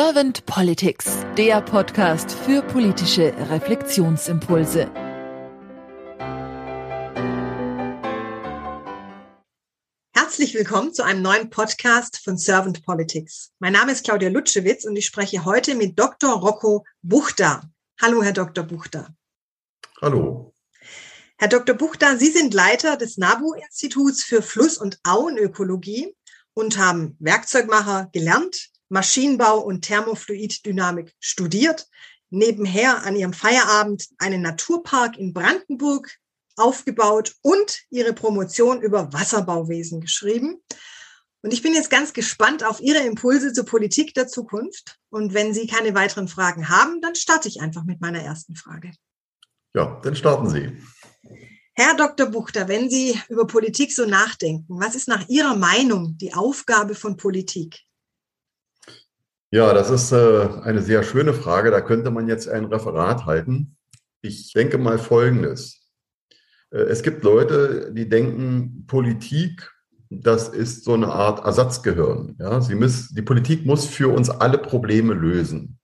Servant Politics, der Podcast für politische Reflexionsimpulse. Herzlich willkommen zu einem neuen Podcast von Servant Politics. Mein Name ist Claudia Lutschewitz und ich spreche heute mit Dr. Rocco Buchter. Hallo, Herr Dr. Buchter. Hallo. Herr Dr. Buchter, Sie sind Leiter des NABU-Instituts für Fluss- und Auenökologie und haben Werkzeugmacher gelernt, Maschinenbau und Thermofluiddynamik studiert, nebenher an ihrem Feierabend einen Naturpark in Brandenburg aufgebaut und ihre Promotion über Wasserbauwesen geschrieben. Und ich bin jetzt ganz gespannt auf Ihre Impulse zur Politik der Zukunft. Und wenn Sie keine weiteren Fragen haben, dann starte ich einfach mit meiner ersten Frage. Ja, dann starten Sie. Herr Dr. Buchter, wenn Sie über Politik so nachdenken, was ist nach Ihrer Meinung die Aufgabe von Politik? Ja, das ist äh, eine sehr schöne Frage. Da könnte man jetzt ein Referat halten. Ich denke mal Folgendes. Äh, es gibt Leute, die denken, Politik, das ist so eine Art Ersatzgehirn. Ja, sie muss, die Politik muss für uns alle Probleme lösen.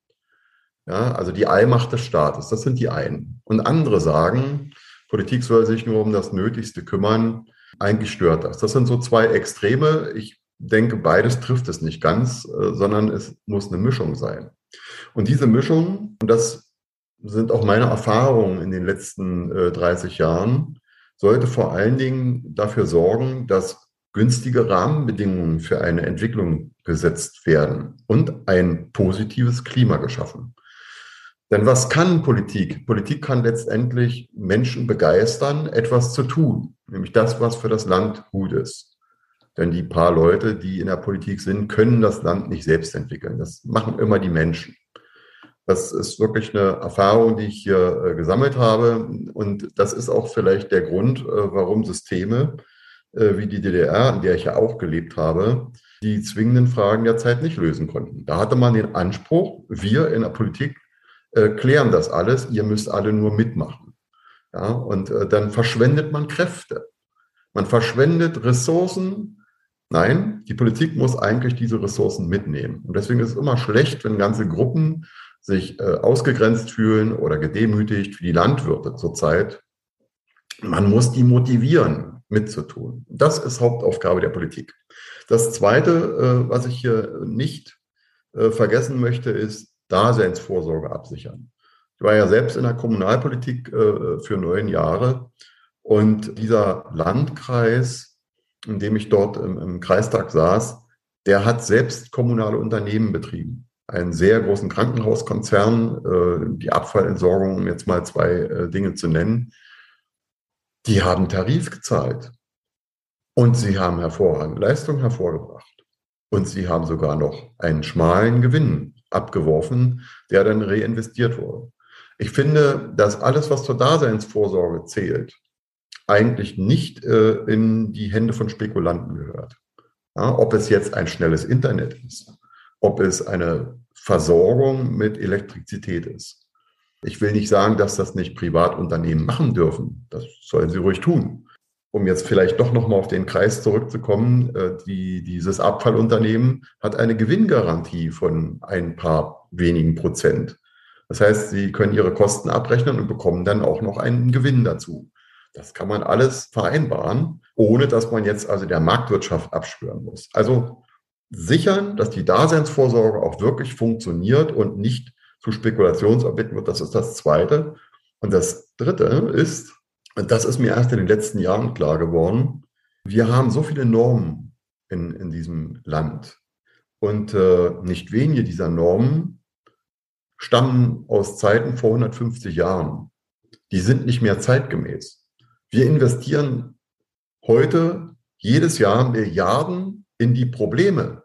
Ja, also die Allmacht des Staates, das sind die einen. Und andere sagen, Politik soll sich nur um das Nötigste kümmern. Eigentlich stört das. Das sind so zwei Extreme. Ich denke, beides trifft es nicht ganz, äh, sondern es muss eine Mischung sein. Und diese Mischung, und das sind auch meine Erfahrungen in den letzten 30 äh, Jahren, sollte vor allen Dingen dafür sorgen, dass günstige Rahmenbedingungen für eine Entwicklung gesetzt werden und ein positives Klima geschaffen. Denn was kann Politik? Politik kann letztendlich Menschen begeistern, etwas zu tun, nämlich das, was für das Land gut ist. Denn die paar Leute, die in der Politik sind, können das Land nicht selbst entwickeln. Das machen immer die Menschen. Das ist wirklich eine Erfahrung, die ich hier äh, gesammelt habe. Und das ist auch vielleicht der Grund, äh, warum Systeme äh, wie die DDR, in der ich ja auch gelebt habe, die zwingenden Fragen der Zeit nicht lösen konnten. Da hatte man den Anspruch, wir in der Politik klären das alles, ihr müsst alle nur mitmachen. Ja, und dann verschwendet man Kräfte. Man verschwendet Ressourcen, Nein, die Politik muss eigentlich diese Ressourcen mitnehmen. Und deswegen ist es immer schlecht, wenn ganze Gruppen sich äh, ausgegrenzt fühlen oder gedemütigt, wie die Landwirte zurzeit. Man muss die motivieren, mitzutun. Das ist Hauptaufgabe der Politik. Das Zweite, äh, was ich hier nicht äh, vergessen möchte, ist Daseinsvorsorge absichern. Ich war ja selbst in der Kommunalpolitik äh, für neun Jahre und dieser Landkreis in dem ich dort im, im Kreistag saß, der hat selbst kommunale Unternehmen betrieben. Einen sehr großen Krankenhauskonzern, äh, die Abfallentsorgung, um jetzt mal zwei äh, Dinge zu nennen. Die haben Tarif gezahlt. Und sie haben hervorragende Leistung hervorgebracht. Und sie haben sogar noch einen schmalen Gewinn abgeworfen, der dann reinvestiert wurde. Ich finde, dass alles, was zur Daseinsvorsorge zählt, eigentlich nicht äh, in die Hände von Spekulanten gehört. Ja, ob es jetzt ein schnelles Internet ist, ob es eine Versorgung mit Elektrizität ist. Ich will nicht sagen, dass das nicht Privatunternehmen machen dürfen. Das sollen sie ruhig tun. Um jetzt vielleicht doch nochmal auf den Kreis zurückzukommen, äh, die, dieses Abfallunternehmen hat eine Gewinngarantie von ein paar wenigen Prozent. Das heißt, sie können ihre Kosten abrechnen und bekommen dann auch noch einen Gewinn dazu. Das kann man alles vereinbaren, ohne dass man jetzt also der Marktwirtschaft abschwören muss. Also sichern, dass die Daseinsvorsorge auch wirklich funktioniert und nicht zu Spekulationsobjekten wird, das ist das Zweite. Und das Dritte ist, und das ist mir erst in den letzten Jahren klar geworden, wir haben so viele Normen in, in diesem Land. Und äh, nicht wenige dieser Normen stammen aus Zeiten vor 150 Jahren. Die sind nicht mehr zeitgemäß. Wir investieren heute jedes Jahr Milliarden in die Probleme,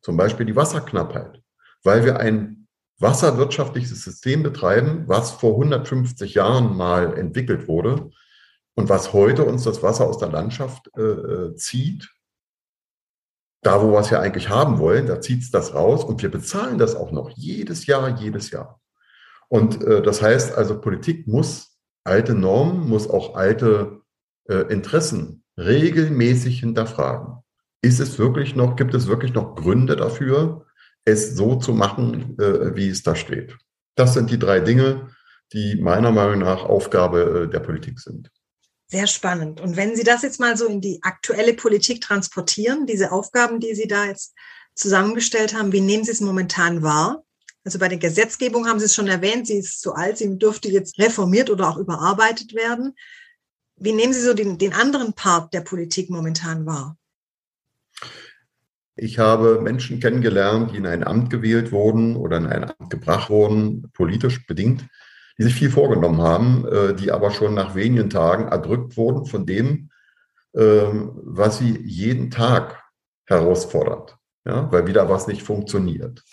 zum Beispiel die Wasserknappheit, weil wir ein wasserwirtschaftliches System betreiben, was vor 150 Jahren mal entwickelt wurde und was heute uns das Wasser aus der Landschaft äh, äh zieht. Da, wo wir es ja eigentlich haben wollen, da zieht es das raus und wir bezahlen das auch noch jedes Jahr, jedes Jahr. Und äh, das heißt also, Politik muss alte Normen, muss auch alte äh, Interessen regelmäßig hinterfragen. Ist es wirklich noch, gibt es wirklich noch Gründe dafür, es so zu machen, äh, wie es da steht. Das sind die drei Dinge, die meiner Meinung nach Aufgabe äh, der Politik sind. Sehr spannend. Und wenn Sie das jetzt mal so in die aktuelle Politik transportieren, diese Aufgaben, die Sie da jetzt zusammengestellt haben, wie nehmen Sie es momentan wahr? Also bei der Gesetzgebung haben Sie es schon erwähnt, sie ist zu alt, sie dürfte jetzt reformiert oder auch überarbeitet werden. Wie nehmen Sie so den, den anderen Part der Politik momentan wahr? Ich habe Menschen kennengelernt, die in ein Amt gewählt wurden oder in ein Amt gebracht wurden, politisch bedingt, die sich viel vorgenommen haben, äh, die aber schon nach wenigen Tagen erdrückt wurden von dem, ähm, was sie jeden Tag herausfordert, ja, weil wieder was nicht funktioniert.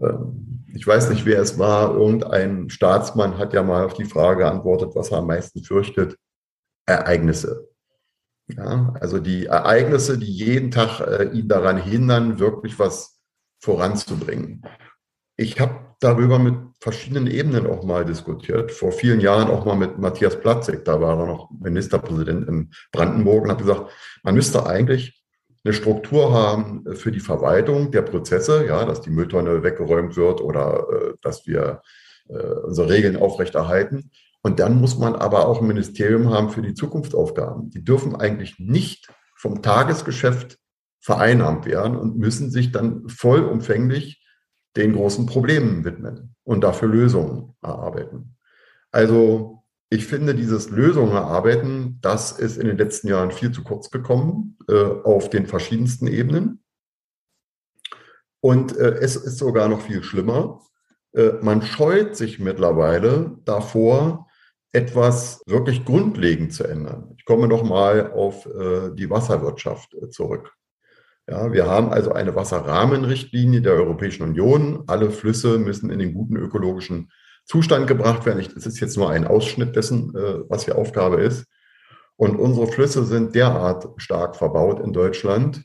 Ähm, ich weiß nicht, wer es war. Irgendein Staatsmann hat ja mal auf die Frage geantwortet, was er am meisten fürchtet. Ereignisse. Ja, also die Ereignisse, die jeden Tag äh, ihn daran hindern, wirklich was voranzubringen. Ich habe darüber mit verschiedenen Ebenen auch mal diskutiert. Vor vielen Jahren auch mal mit Matthias Platzek, da war er noch Ministerpräsident in Brandenburg und hat gesagt, man müsste eigentlich eine Struktur haben für die Verwaltung der Prozesse, ja, dass die Mülltonne weggeräumt wird oder äh, dass wir äh, unsere Regeln aufrechterhalten. Und dann muss man aber auch ein Ministerium haben für die Zukunftsaufgaben. Die dürfen eigentlich nicht vom Tagesgeschäft vereinnahmt werden und müssen sich dann vollumfänglich den großen Problemen widmen und dafür Lösungen erarbeiten. Also ich finde, dieses Lösungen erarbeiten, das ist in den letzten Jahren viel zu kurz gekommen äh, auf den verschiedensten Ebenen. Und äh, es ist sogar noch viel schlimmer. Äh, man scheut sich mittlerweile davor, etwas wirklich grundlegend zu ändern. Ich komme noch mal auf äh, die Wasserwirtschaft äh, zurück. Ja, wir haben also eine Wasserrahmenrichtlinie der Europäischen Union. Alle Flüsse müssen in den guten ökologischen Zustand gebracht werden. Es ist jetzt nur ein Ausschnitt dessen, äh, was hier Aufgabe ist. Und unsere Flüsse sind derart stark verbaut in Deutschland,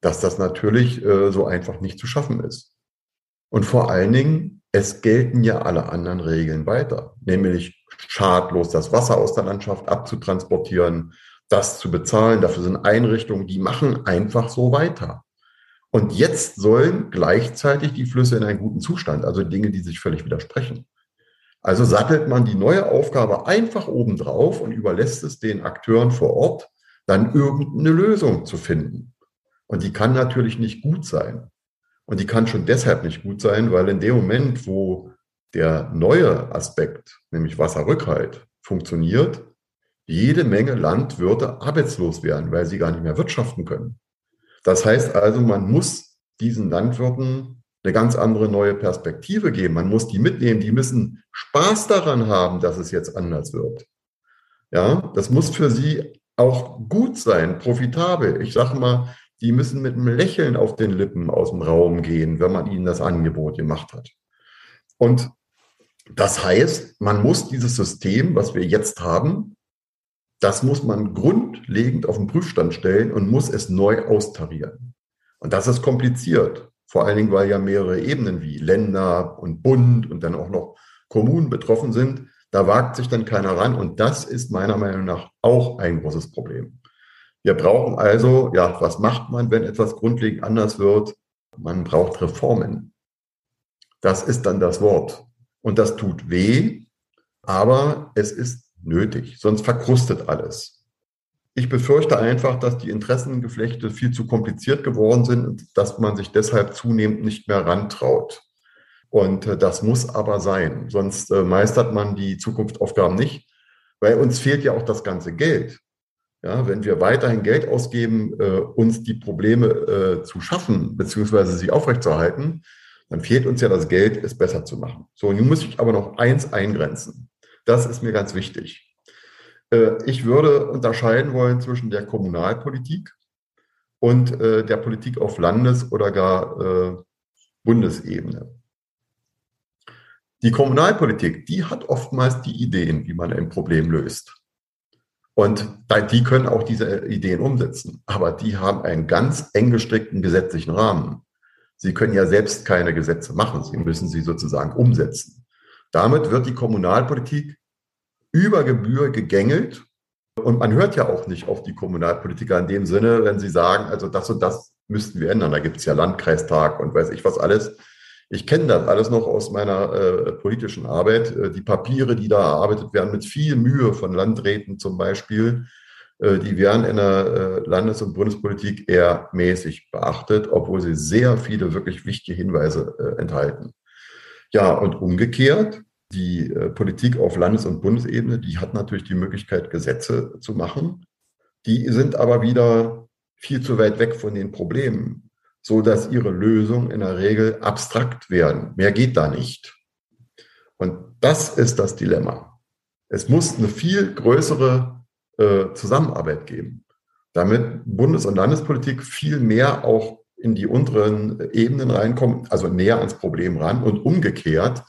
dass das natürlich äh, so einfach nicht zu schaffen ist. Und vor allen Dingen, es gelten ja alle anderen Regeln weiter, nämlich schadlos das Wasser aus der Landschaft abzutransportieren, das zu bezahlen. Dafür sind Einrichtungen, die machen einfach so weiter. Und jetzt sollen gleichzeitig die Flüsse in einen guten Zustand, also Dinge, die sich völlig widersprechen. Also sattelt man die neue Aufgabe einfach obendrauf und überlässt es den Akteuren vor Ort, dann irgendeine Lösung zu finden. Und die kann natürlich nicht gut sein. Und die kann schon deshalb nicht gut sein, weil in dem Moment, wo der neue Aspekt, nämlich Wasserrückhalt, funktioniert, jede Menge Landwirte arbeitslos werden, weil sie gar nicht mehr wirtschaften können. Das heißt also, man muss diesen Landwirten eine ganz andere neue Perspektive geben. Man muss die mitnehmen. Die müssen Spaß daran haben, dass es jetzt anders wird. Ja, das muss für sie auch gut sein, profitabel. Ich sage mal, die müssen mit einem Lächeln auf den Lippen aus dem Raum gehen, wenn man ihnen das Angebot gemacht hat. Und das heißt, man muss dieses System, was wir jetzt haben, das muss man grundlegend auf den Prüfstand stellen und muss es neu austarieren. Und das ist kompliziert. Vor allen Dingen, weil ja mehrere Ebenen wie Länder und Bund und dann auch noch Kommunen betroffen sind. Da wagt sich dann keiner ran. Und das ist meiner Meinung nach auch ein großes Problem. Wir brauchen also, ja, was macht man, wenn etwas grundlegend anders wird? Man braucht Reformen. Das ist dann das Wort. Und das tut weh, aber es ist nötig, sonst verkrustet alles. Ich befürchte einfach, dass die Interessengeflechte viel zu kompliziert geworden sind und dass man sich deshalb zunehmend nicht mehr rantraut. Und äh, das muss aber sein, sonst äh, meistert man die Zukunftsaufgaben nicht, weil uns fehlt ja auch das ganze Geld. Ja, wenn wir weiterhin Geld ausgeben, äh, uns die Probleme zu schaffen, beziehungsweise sie aufrechtzuerhalten, dann fehlt uns ja das Geld, es besser zu machen. So, nun muss ich aber noch eins eingrenzen. Das ist mir ganz wichtig. Äh, ich würde unterscheiden wollen zwischen der Kommunalpolitik und äh, der Politik auf Landes- oder gar äh, Bundesebene. Die Kommunalpolitik, die hat oftmals die Ideen, wie man ein Problem löst. Und die können auch diese Ideen umsetzen. Aber die haben einen ganz eng gestrickten gesetzlichen Rahmen. Sie können ja selbst keine Gesetze machen. Sie müssen sie sozusagen umsetzen. Damit wird die Kommunalpolitik über Gebühr gegängelt. Und man hört ja auch nicht auf die Kommunalpolitiker in dem Sinne, wenn sie sagen, also das und das müssten wir ändern. Da gibt es ja Landkreistag und weiß ich was alles. Ich kenne das alles noch aus meiner äh, politischen Arbeit. Äh, die Papiere, die da erarbeitet werden, mit viel Mühe von Landräten zum Beispiel, äh, die werden in der äh, Landes- und Bundespolitik eher mäßig beachtet, obwohl sie sehr viele wirklich wichtige Hinweise äh, enthalten. Ja, und umgekehrt, die äh, Politik auf Landes- und Bundesebene, die hat natürlich die Möglichkeit, Gesetze zu machen. Die sind aber wieder viel zu weit weg von den Problemen so dass ihre Lösungen in der Regel abstrakt werden. Mehr geht da nicht. Und das ist das Dilemma. Es muss eine viel größere äh, Zusammenarbeit geben, damit Bundes- und Landespolitik viel mehr auch in die unteren Ebenen reinkommt, also näher ans Problem ran und umgekehrt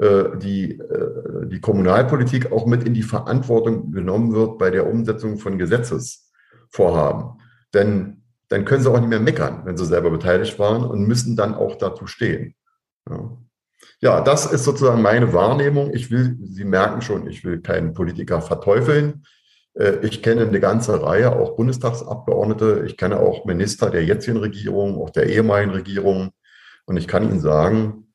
die, äh, die Kommunalpolitik auch mit in die Verantwortung genommen wird bei der Umsetzung von Gesetzesvorhaben. Denn dann können sie auch nicht mehr meckern, wenn sie selber beteiligt waren und müssen dann auch dazu stehen. Ja. ja, das ist sozusagen meine Wahrnehmung. Ich will, Sie merken schon, ich will keinen Politiker verteufeln. Äh, ich kenne eine ganze Reihe, auch Bundestagsabgeordnete. Ich kenne auch Minister der jetzigen Regierung, auch der ehemaligen Regierung. Und ich kann Ihnen sagen,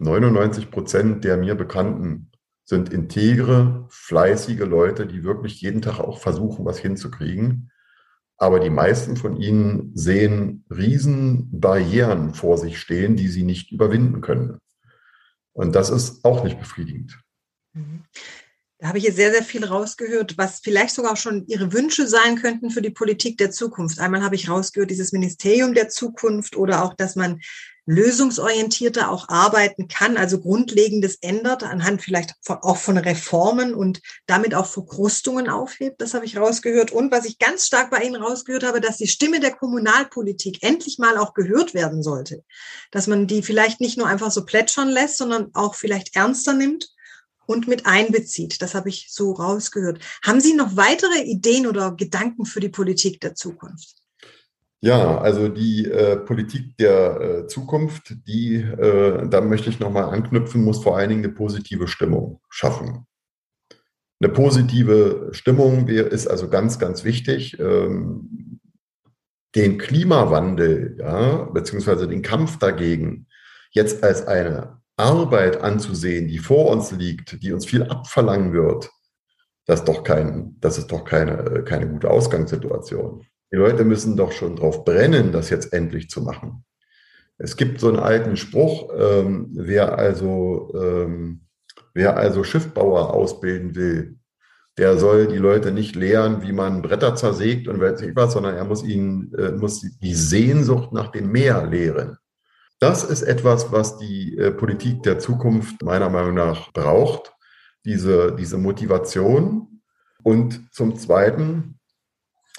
99 Prozent der mir Bekannten sind integre, fleißige Leute, die wirklich jeden Tag auch versuchen, was hinzukriegen. Aber die meisten von ihnen sehen Riesenbarrieren vor sich stehen, die sie nicht überwinden können. Und das ist auch nicht befriedigend. Mhm. Da habe ich jetzt sehr, sehr viel rausgehört, was vielleicht sogar auch schon Ihre Wünsche sein könnten für die Politik der Zukunft. Einmal habe ich rausgehört, dieses Ministerium der Zukunft oder auch, dass man lösungsorientierter auch arbeiten kann, also Grundlegendes ändert, anhand vielleicht auch von Reformen und damit auch Verkrustungen aufhebt. Das habe ich rausgehört. Und was ich ganz stark bei Ihnen rausgehört habe, dass die Stimme der Kommunalpolitik endlich mal auch gehört werden sollte. Dass man die vielleicht nicht nur einfach so plätschern lässt, sondern auch vielleicht ernster nimmt und mit einbezieht. Das habe ich so rausgehört. Haben Sie noch weitere Ideen oder Gedanken für die Politik der Zukunft? Ja, also die äh, Politik der äh, Zukunft, die, äh, da möchte ich nochmal anknüpfen, muss vor allen Dingen eine positive Stimmung schaffen. Eine positive Stimmung ist also ganz, ganz wichtig. Ähm, den Klimawandel, ja, beziehungsweise den Kampf dagegen jetzt als eine Arbeit anzusehen, die vor uns liegt, die uns viel abverlangen wird, das ist doch kein, das ist doch keine, keine gute Ausgangssituation. Die Leute müssen doch schon drauf brennen, das jetzt endlich zu machen. Es gibt so einen alten Spruch, ähm, wer also, ähm, wer also Schiffbauer ausbilden will, der soll die Leute nicht lehren, wie man Bretter zersägt und weiß nicht was, sondern er muss ihnen, äh, muss die Sehnsucht nach dem Meer lehren. Das ist etwas, was die äh, Politik der Zukunft meiner Meinung nach braucht, diese, diese Motivation. Und zum Zweiten,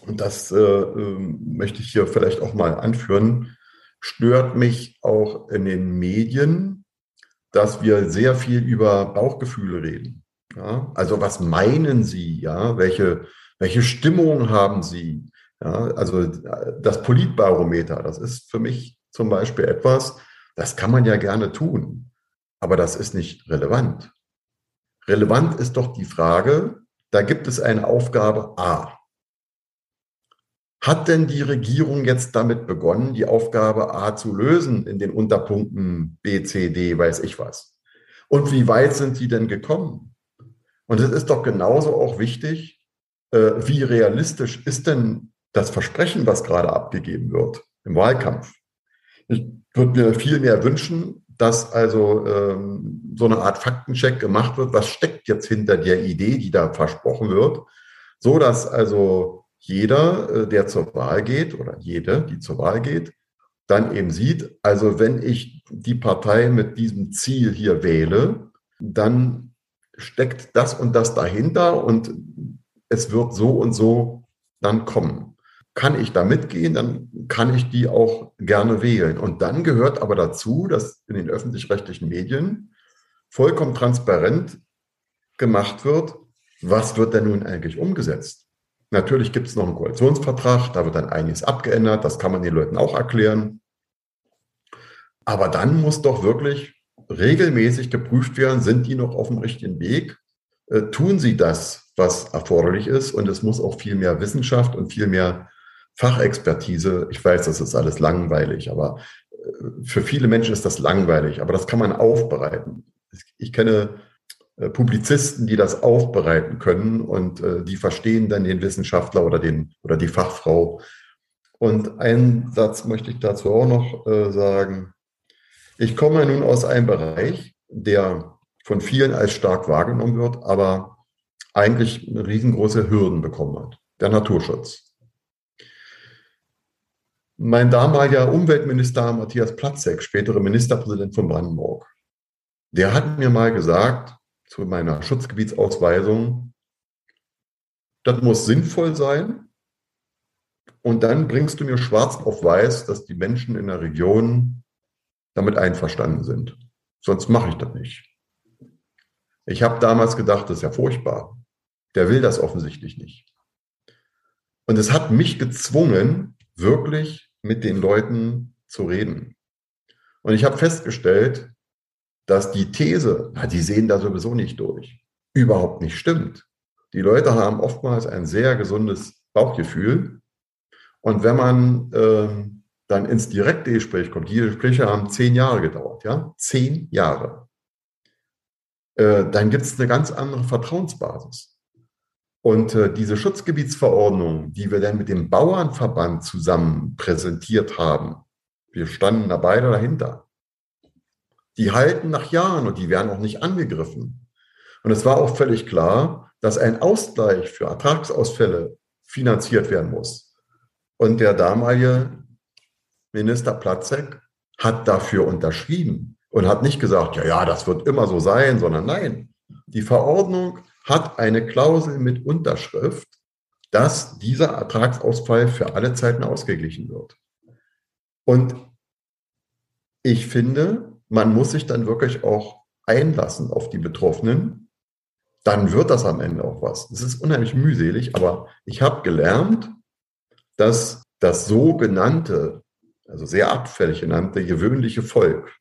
und das äh, ähm, möchte ich hier vielleicht auch mal anführen, stört mich auch in den Medien, dass wir sehr viel über Bauchgefühle reden. Ja? Also was meinen Sie? Ja? Welche, welche Stimmung haben Sie? Ja? Also das Politbarometer, das ist für mich zum Beispiel etwas, das kann man ja gerne tun, aber das ist nicht relevant. Relevant ist doch die Frage, da gibt es eine Aufgabe A. Hat denn die Regierung jetzt damit begonnen, die Aufgabe A zu lösen in den Unterpunkten B, C, D, weiß ich was? Und wie weit sind sie denn gekommen? Und es ist doch genauso auch wichtig, äh, wie realistisch ist denn das Versprechen, was gerade abgegeben wird im Wahlkampf? Ich würde mir viel mehr wünschen, dass also ähm, so eine Art Faktencheck gemacht wird, was steckt jetzt hinter der Idee, die da versprochen wird, so dass also jeder, äh, der zur Wahl geht oder jede, die zur Wahl geht, dann eben sieht, also wenn ich die Partei mit diesem Ziel hier wähle, dann steckt das und das dahinter und es wird so und so dann kommen. Kann ich da mitgehen, dann kann ich die auch gerne wählen. Und dann gehört aber dazu, dass in den öffentlich-rechtlichen Medien vollkommen transparent gemacht wird, was wird denn nun eigentlich umgesetzt? Natürlich gibt es noch einen Koalitionsvertrag, da wird dann einiges abgeändert, das kann man den Leuten auch erklären. Aber dann muss doch wirklich regelmäßig geprüft werden, sind die noch auf dem richtigen Weg? Äh, tun sie das, was erforderlich ist? Und es muss auch viel mehr Wissenschaft und viel mehr Fachexpertise. Ich weiß, das ist alles langweilig, aber äh, für viele Menschen ist das langweilig, aber das kann man aufbereiten. Ich kenne Publizisten, die das aufbereiten können und äh, die verstehen dann den Wissenschaftler oder den oder die Fachfrau. Und einen Satz möchte ich dazu auch noch äh, sagen. Ich komme nun aus einem Bereich, der von vielen als stark wahrgenommen wird, aber eigentlich riesengroße Hürden bekommen hat. Der Naturschutz. Mein damaliger Umweltminister Matthias Platzek, spätere Ministerpräsident von Brandenburg, der hat mir mal gesagt, zu meiner Schutzgebietsausweisung, das muss sinnvoll sein. Und dann bringst du mir schwarz auf weiß, dass die Menschen in der Region damit einverstanden sind. Sonst mache ich das nicht. Ich habe damals gedacht, das ist ja furchtbar. Der will das offensichtlich nicht. Und es hat mich gezwungen, wirklich mit den Leuten zu reden. Und ich habe festgestellt, dass die These, na, die sehen da sowieso nicht durch, überhaupt nicht stimmt. Die Leute haben oftmals ein sehr gesundes Bauchgefühl. Und wenn man äh, dann ins direkte Gespräch kommt, die Gespräche haben zehn Jahre gedauert, ja, zehn Jahre, äh, dann gibt es eine ganz andere Vertrauensbasis. Und äh, diese Schutzgebietsverordnung, die wir dann mit dem Bauernverband zusammen präsentiert haben, wir standen da beide dahinter, die halten nach Jahren und die werden auch nicht angegriffen. Und es war auch völlig klar, dass ein Ausgleich für Ertragsausfälle finanziert werden muss. Und der damalige Minister Platzek hat dafür unterschrieben und hat nicht gesagt, ja, ja, das wird immer so sein, sondern nein, die Verordnung hat eine Klausel mit Unterschrift, dass dieser Ertragsausfall für alle Zeiten ausgeglichen wird. Und ich finde, man muss sich dann wirklich auch einlassen auf die Betroffenen. Dann wird das am Ende auch was. Es ist unheimlich mühselig, aber ich habe gelernt, dass das sogenannte, also sehr abfällig genannte gewöhnliche Volk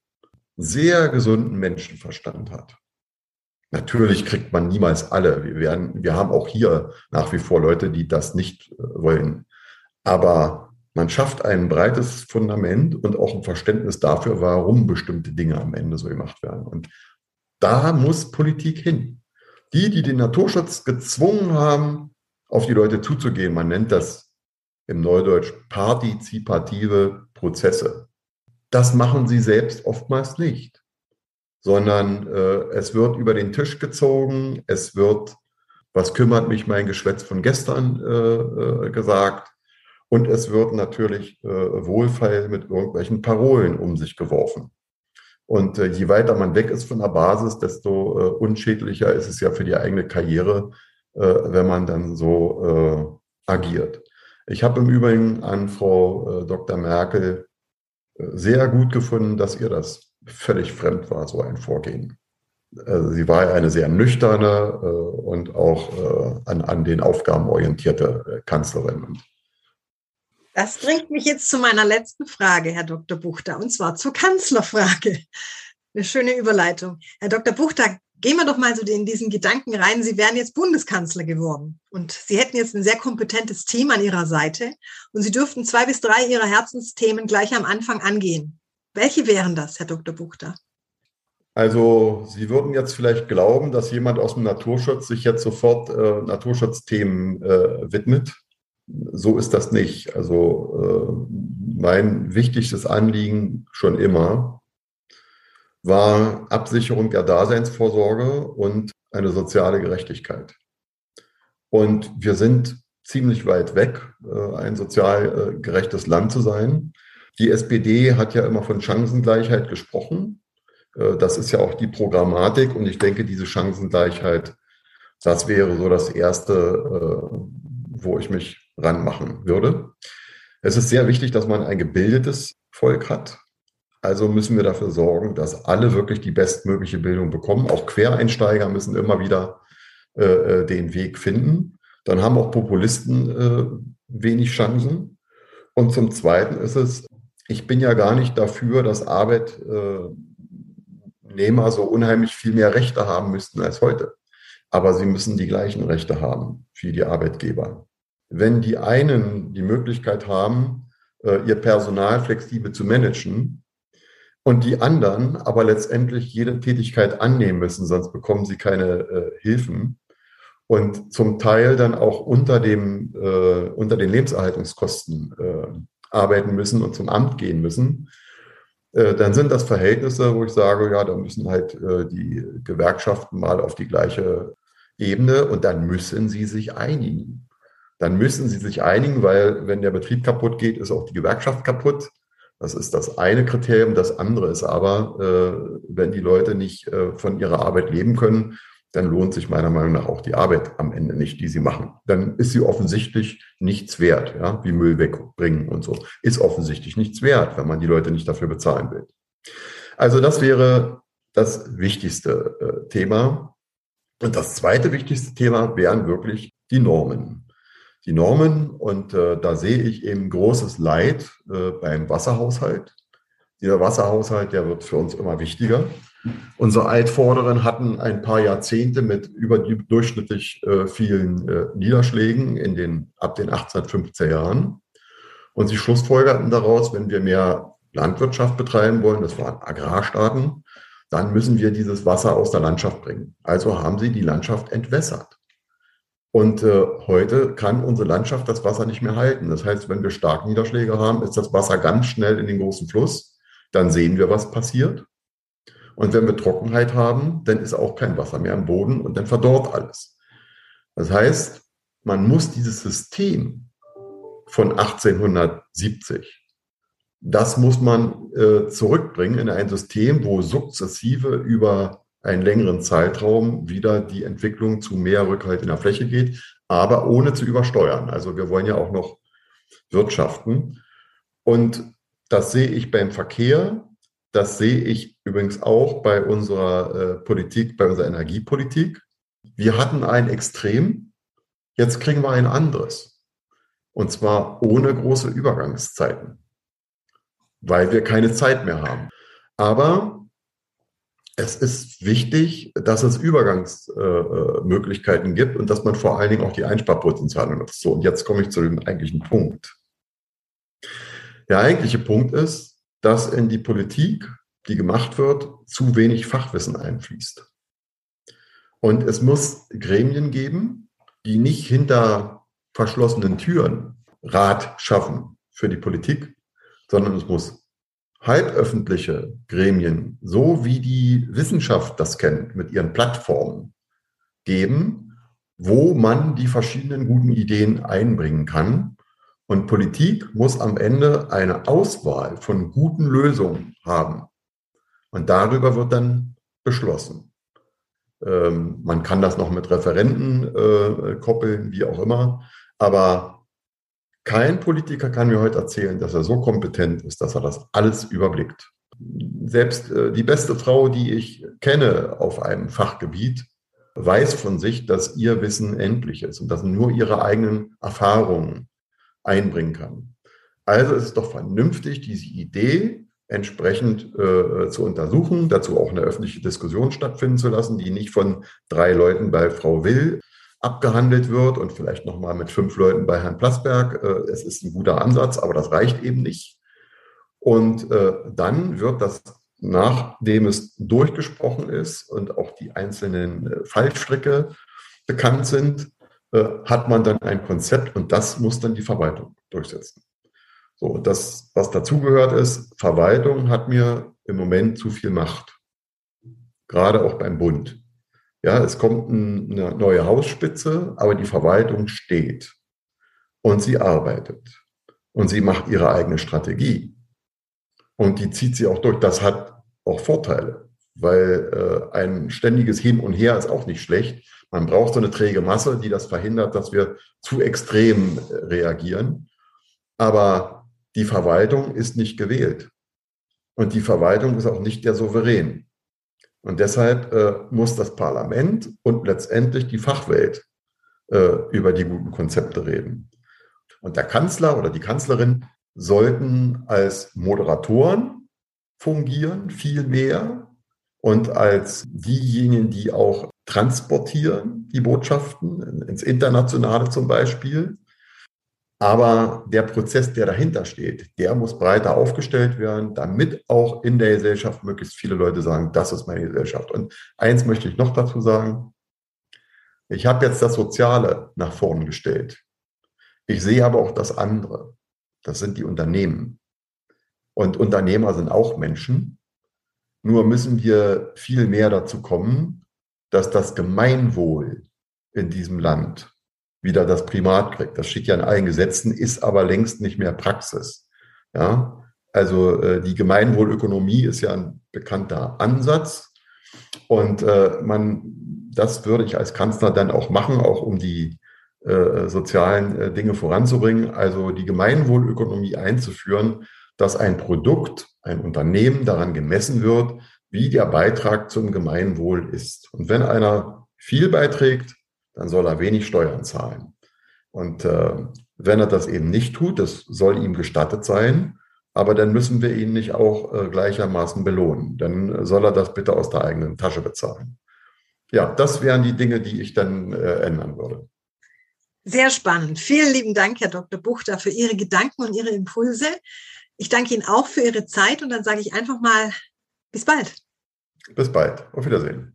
sehr gesunden Menschenverstand hat. Natürlich kriegt man niemals alle. Wir, werden, wir haben auch hier nach wie vor Leute, die das nicht äh, wollen. Aber man schafft ein breites Fundament und auch ein Verständnis dafür, warum bestimmte Dinge am Ende so gemacht werden. Und da muss Politik hin. Die, die den Naturschutz gezwungen haben, auf die Leute zuzugehen, man nennt das im Neudeutsch partizipative Prozesse. Das machen sie selbst oftmals nicht sondern äh, es wird über den Tisch gezogen, es wird, was kümmert mich mein Geschwätz von gestern äh, äh, gesagt, und es wird natürlich äh, wohlfeil mit irgendwelchen Parolen um sich geworfen. Und äh, je weiter man weg ist von der Basis, desto äh, unschädlicher ist es ja für die eigene Karriere, äh, wenn man dann so äh, agiert. Ich habe im Übrigen an Frau äh, Dr. Merkel äh, sehr gut gefunden, dass ihr das völlig fremd war, so ein Vorgehen. Also sie war eine sehr nüchterne äh, und auch äh, an, an den Aufgaben orientierte äh, Kanzlerin. Das bringt mich jetzt zu meiner letzten Frage, Herr Dr. Buchter, und zwar zur Kanzlerfrage. Eine schöne Überleitung. Herr Dr. Buchter, gehen wir doch mal so in diesen Gedanken rein. Sie wären jetzt Bundeskanzler geworden und Sie hätten jetzt ein sehr kompetentes Team an Ihrer Seite und Sie dürften zwei bis drei Ihrer Herzensthemen gleich am Anfang angehen. Welche wären das, Herr Dr. Buchter? Also Sie würden jetzt vielleicht glauben, dass jemand aus dem Naturschutz sich jetzt sofort äh, Naturschutzthemen äh, widmet. So ist das nicht. Also äh, mein wichtigstes Anliegen schon immer war Absicherung der Daseinsvorsorge und eine soziale Gerechtigkeit. Und wir sind ziemlich weit weg, äh, ein sozial äh, gerechtes Land zu sein. Die SPD hat ja immer von Chancengleichheit gesprochen. Äh, das ist ja auch die Programmatik und ich denke, diese Chancengleichheit, das wäre so das Erste, wo ich mich ranmachen würde. Es ist sehr wichtig, dass man ein gebildetes Volk hat. Also müssen wir dafür sorgen, dass alle wirklich die bestmögliche Bildung bekommen. Auch Quereinsteiger müssen immer wieder äh, den Weg finden. Dann haben auch Populisten wenig Chancen. Und zum Zweiten ist es ich bin ja gar nicht dafür, dass Arbeitnehmer so unheimlich viel mehr Rechte haben müssten als heute. Aber sie müssen die gleichen Rechte haben wie die Arbeitgeber. Wenn die einen die Möglichkeit haben, äh, ihr Personal flexibel zu managen und die anderen aber letztendlich jede Tätigkeit annehmen müssen, sonst bekommen sie keine äh, Hilfen und zum Teil dann auch unter, dem, äh, unter den Lebenserhaltungskosten arbeiten müssen und zum Amt gehen müssen, dann sind das Verhältnisse, wo ich sage, ja, da müssen halt die Gewerkschaften mal auf die gleiche Ebene und dann müssen sie sich einigen. Dann müssen sie sich einigen, weil wenn der Betrieb kaputt geht, ist auch die Gewerkschaft kaputt. Das ist das eine Kriterium. Das andere ist aber, äh, wenn die Leute nicht äh, von ihrer Arbeit leben können, dann lohnt sich meiner Meinung nach auch die Arbeit am Ende nicht, die sie machen. Dann ist sie offensichtlich nichts wert, ja, wie Müll wegbringen und so. Ist offensichtlich nichts wert, wenn man die Leute nicht dafür bezahlen will. Also das wäre das wichtigste äh, Thema. Und das zweite wichtigste Thema wären wirklich die Normen. Die Normen, und äh, da sehe ich eben großes Leid äh, beim Wasserhaushalt. Dieser Wasserhaushalt, der wird für uns immer wichtiger. Unsere Altvorderen hatten ein paar Jahrzehnte mit überdurchschnittlich äh, vielen äh, Niederschlägen in den, ab den 1850er Jahren. Und sie schlussfolgerten daraus, wenn wir mehr Landwirtschaft betreiben wollen, das waren Agrarstaaten, dann müssen wir dieses Wasser aus der Landschaft bringen. Also haben sie die Landschaft entwässert. Und äh, heute kann unsere Landschaft das Wasser nicht mehr halten. Das heißt, wenn wir Starkniederschläge haben, ist das Wasser ganz schnell in den großen Fluss. Dann sehen wir, was passiert. Und wenn wir Trockenheit haben, dann ist auch kein Wasser mehr am Boden und dann verdorrt alles. Das heißt, man muss dieses System von 1870, das muss man äh, zurückbringen in ein System, wo sukzessive über einen längeren Zeitraum wieder die Entwicklung zu mehr Rückhalt in der Fläche geht, aber ohne zu übersteuern. Also wir wollen ja auch noch wirtschaften. Und das sehe ich beim Verkehr, das sehe ich übrigens auch bei unserer äh, Politik, bei unserer Energiepolitik. Wir hatten ein Extrem, jetzt kriegen wir ein anderes. Und zwar ohne große Übergangszeiten, weil wir keine Zeit mehr haben. Aber es ist wichtig, dass es Übergangsmöglichkeiten äh, gibt und dass man vor allen Dingen auch die Einsparpotenziale nutzt. So, und jetzt komme ich zu dem eigentlichen Punkt. Der eigentliche Punkt ist, dass in die Politik, die gemacht wird, zu wenig Fachwissen einfließt. Und es muss Gremien geben, die nicht hinter verschlossenen Türen Rat schaffen für die Politik, sondern es muss halböffentliche Gremien, so wie die Wissenschaft das kennt, mit ihren Plattformen geben, wo man die verschiedenen guten Ideen einbringen kann und Politik muss am Ende eine Auswahl von guten Lösungen haben. Und darüber wird dann beschlossen. Ähm, man kann das noch mit Referenten äh, koppeln, wie auch immer. Aber kein Politiker kann mir heute erzählen, dass er so kompetent ist, dass er das alles überblickt. Selbst äh, die beste Frau, die ich kenne auf einem Fachgebiet, weiß von sich, dass ihr Wissen endlich ist und dass nur ihre eigenen Erfahrungen einbringen kann. Also ist es doch vernünftig, diese Idee entsprechend äh, zu untersuchen, dazu auch eine öffentliche Diskussion stattfinden zu lassen, die nicht von drei Leuten bei Frau Will abgehandelt wird und vielleicht nochmal mit fünf Leuten bei Herrn Plasberg. Äh, es ist ein guter Ansatz, aber das reicht eben nicht. Und äh, dann wird das, nachdem es durchgesprochen ist und auch die einzelnen äh, Fallstricke bekannt sind, hat man dann ein Konzept und das muss dann die Verwaltung durchsetzen. So, das, was dazugehört ist, Verwaltung hat mir im Moment zu viel Macht. Gerade auch beim Bund. Ja, es kommt eine neue Hausspitze, aber die Verwaltung steht und sie arbeitet und sie macht ihre eigene Strategie und die zieht sie auch durch. Das hat auch Vorteile, weil äh, ein ständiges Hin und Her ist auch nicht schlecht. Man braucht so eine träge Masse, die das verhindert, dass wir zu extrem äh, reagieren. Aber die Verwaltung ist nicht gewählt. Und die Verwaltung ist auch nicht der Souverän. Und deshalb äh, muss das Parlament und letztendlich die Fachwelt äh, über die guten Konzepte reden. Und der Kanzler oder die Kanzlerin sollten als Moderatoren fungieren, viel mehr, und als diejenigen, die auch transportieren, die Botschaften ins Internationale zum Beispiel. Aber der Prozess, der dahinter steht, der muss breiter aufgestellt werden, damit auch in der Gesellschaft möglichst viele Leute sagen, das ist meine Gesellschaft. Und eins möchte ich noch dazu sagen. Ich habe jetzt das Soziale nach vorn gestellt. Ich sehe aber auch das andere. Das sind die Unternehmen. Und Unternehmer sind auch Menschen. Nur müssen wir viel mehr dazu kommen, dass das Gemeinwohl in diesem Land wieder das Primat kriegt. Das steht ja in allen Gesetzen, ist aber längst nicht mehr Praxis. Ja, also äh, die Gemeinwohlökonomie ist ja ein bekannter Ansatz und äh, man, das würde ich als Kanzler dann auch machen, auch um die äh, sozialen äh, Dinge voranzubringen. Also die Gemeinwohlökonomie einzuführen, dass ein Produkt, ein Unternehmen daran gemessen wird, wie der Beitrag zum Gemeinwohl ist. Und wenn einer viel beiträgt, dann soll er wenig Steuern zahlen. Und äh, wenn er das eben nicht tut, das soll ihm gestattet sein, aber dann müssen wir ihn nicht auch äh, gleichermaßen belohnen. Dann soll er das bitte aus der eigenen Tasche bezahlen. Ja, das wären die Dinge, die ich dann äh, ändern würde. Sehr spannend. Vielen lieben Dank, Herr Dr. Buchter, für Ihre Gedanken und Ihre Impulse. Ich danke Ihnen auch für Ihre Zeit und dann sage ich einfach mal bis bald. Bis bald. Auf Wiedersehen.